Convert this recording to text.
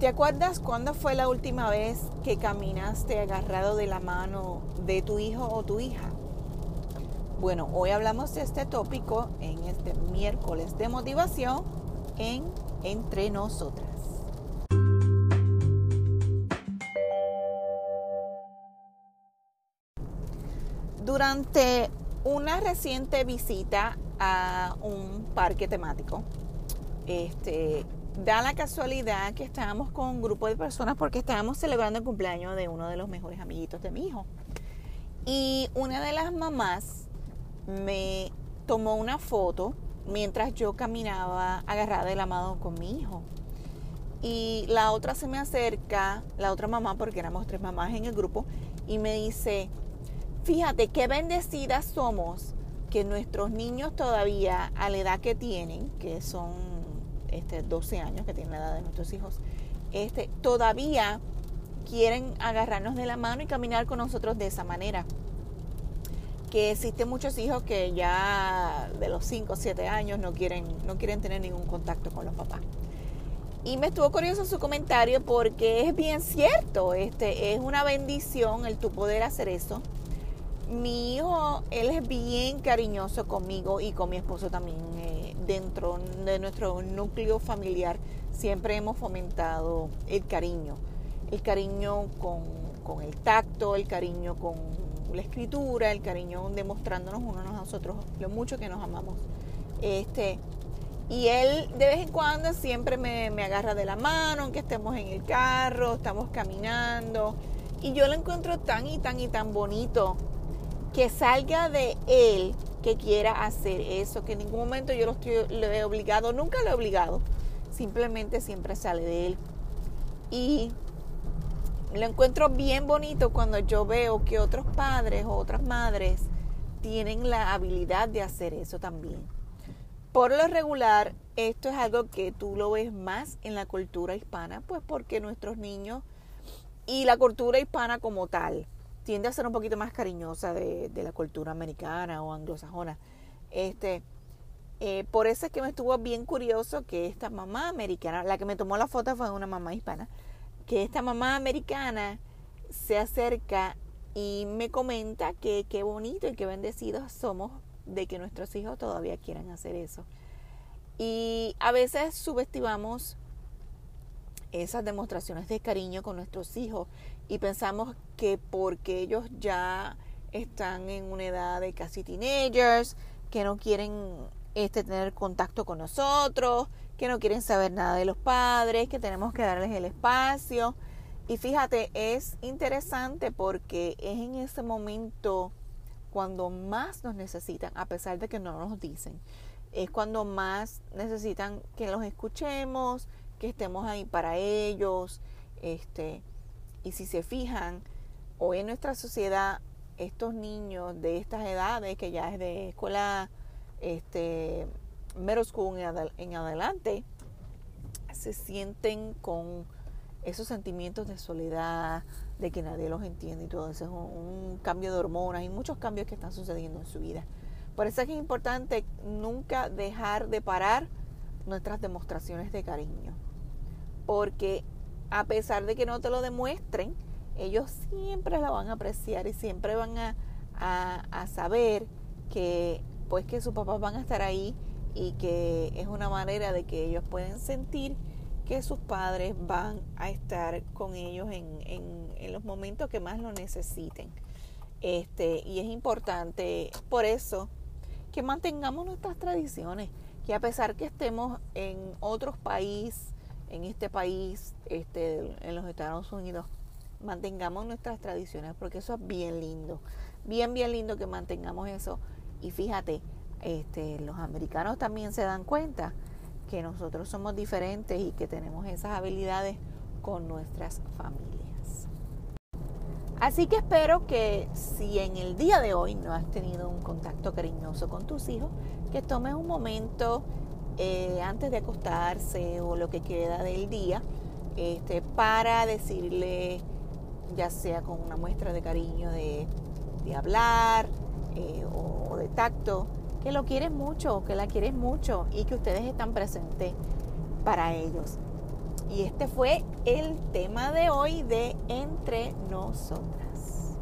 ¿Te acuerdas cuándo fue la última vez que caminaste agarrado de la mano de tu hijo o tu hija? Bueno, hoy hablamos de este tópico en este miércoles de motivación en Entre Nosotras. Durante una reciente visita a un parque temático, este, da la casualidad que estábamos con un grupo de personas porque estábamos celebrando el cumpleaños de uno de los mejores amiguitos de mi hijo. Y una de las mamás me tomó una foto mientras yo caminaba agarrada de la mano con mi hijo. Y la otra se me acerca, la otra mamá, porque éramos tres mamás en el grupo, y me dice, fíjate qué bendecidas somos que nuestros niños todavía a la edad que tienen, que son este, 12 años, que tiene la edad de nuestros hijos, este, todavía quieren agarrarnos de la mano y caminar con nosotros de esa manera. Que existen muchos hijos que ya de los 5 o 7 años no quieren, no quieren tener ningún contacto con los papás. Y me estuvo curioso su comentario porque es bien cierto, este, es una bendición el tu poder hacer eso. Mi hijo, él es bien cariñoso conmigo y con mi esposo también. Dentro de nuestro núcleo familiar siempre hemos fomentado el cariño, el cariño con, el tacto, el cariño con la escritura, el cariño demostrándonos uno a nosotros lo mucho que nos amamos. Este, y él de vez en cuando siempre me, me, agarra de la mano, aunque estemos en el carro, estamos caminando. Y yo lo encuentro tan y tan y tan bonito que salga de él que quiera hacer eso, que en ningún momento yo lo, estoy, he obligado, nunca lo he obligado, simplemente siempre sale de él. Y lo encuentro bien bonito cuando yo veo que otros padres o otras madres tienen la habilidad de hacer eso también. Por lo regular, esto es algo que tú lo ves más en la cultura hispana, pues porque nuestros niños y la cultura hispana como tal, tiende a ser un poquito más cariñosa de, la cultura americana o anglosajona. Este, eh, por eso es que me estuvo bien curioso que esta mamá americana, la que me tomó la foto fue una mamá hispana, que esta mamá americana se acerca y me comenta que qué bonito y qué bendecidos somos de que nuestros hijos todavía quieran hacer eso. Y a veces subestimamos esas demostraciones de cariño con nuestros hijos y pensamos que porque ellos ya están en una edad de casi teenagers, que no quieren este, tener contacto con nosotros, que no quieren saber nada de los padres, que tenemos que darles el espacio. Y fíjate, es interesante porque es en ese momento cuando más nos necesitan, a pesar de que no nos dicen. Es cuando más necesitan que los escuchemos, que estemos ahí para ellos. Este, y si se fijan, hoy en nuestra sociedad, estos niños de estas edades, que ya es de escuela, este, middle school en, adelante, se sienten con esos sentimientos de soledad, de que nadie los entiende y todo eso. Es un, cambio de hormonas y muchos cambios que están sucediendo en su vida. Por eso es que es importante nunca dejar de parar nuestras demostraciones de cariño. Porque a pesar de que no te lo demuestren, ellos siempre la van a apreciar y siempre van a, saber que pues que sus papás van a estar ahí y que es una manera de que ellos pueden sentir que sus padres van a estar con ellos en, en, los momentos que más lo necesiten. Este, y es importante por eso que mantengamos nuestras tradiciones, que a pesar que estemos en otros países, en este país, este, en los Estados Unidos, mantengamos nuestras tradiciones, porque eso es bien lindo, bien, bien lindo que mantengamos eso. Y fíjate, este, los americanos también se dan cuenta que nosotros somos diferentes y que tenemos esas habilidades con nuestras familias. Así que espero que si en el día de hoy no has tenido un contacto cariñoso con tus hijos, que tomes un momento eh, antes de acostarse o lo que queda del día, este, para decirle, ya sea con una muestra de cariño de, hablar eh, o, de tacto, que lo quieres mucho, que la quieres mucho y que ustedes están presentes para ellos. Y este fue el tema de hoy de Entre Nosotras.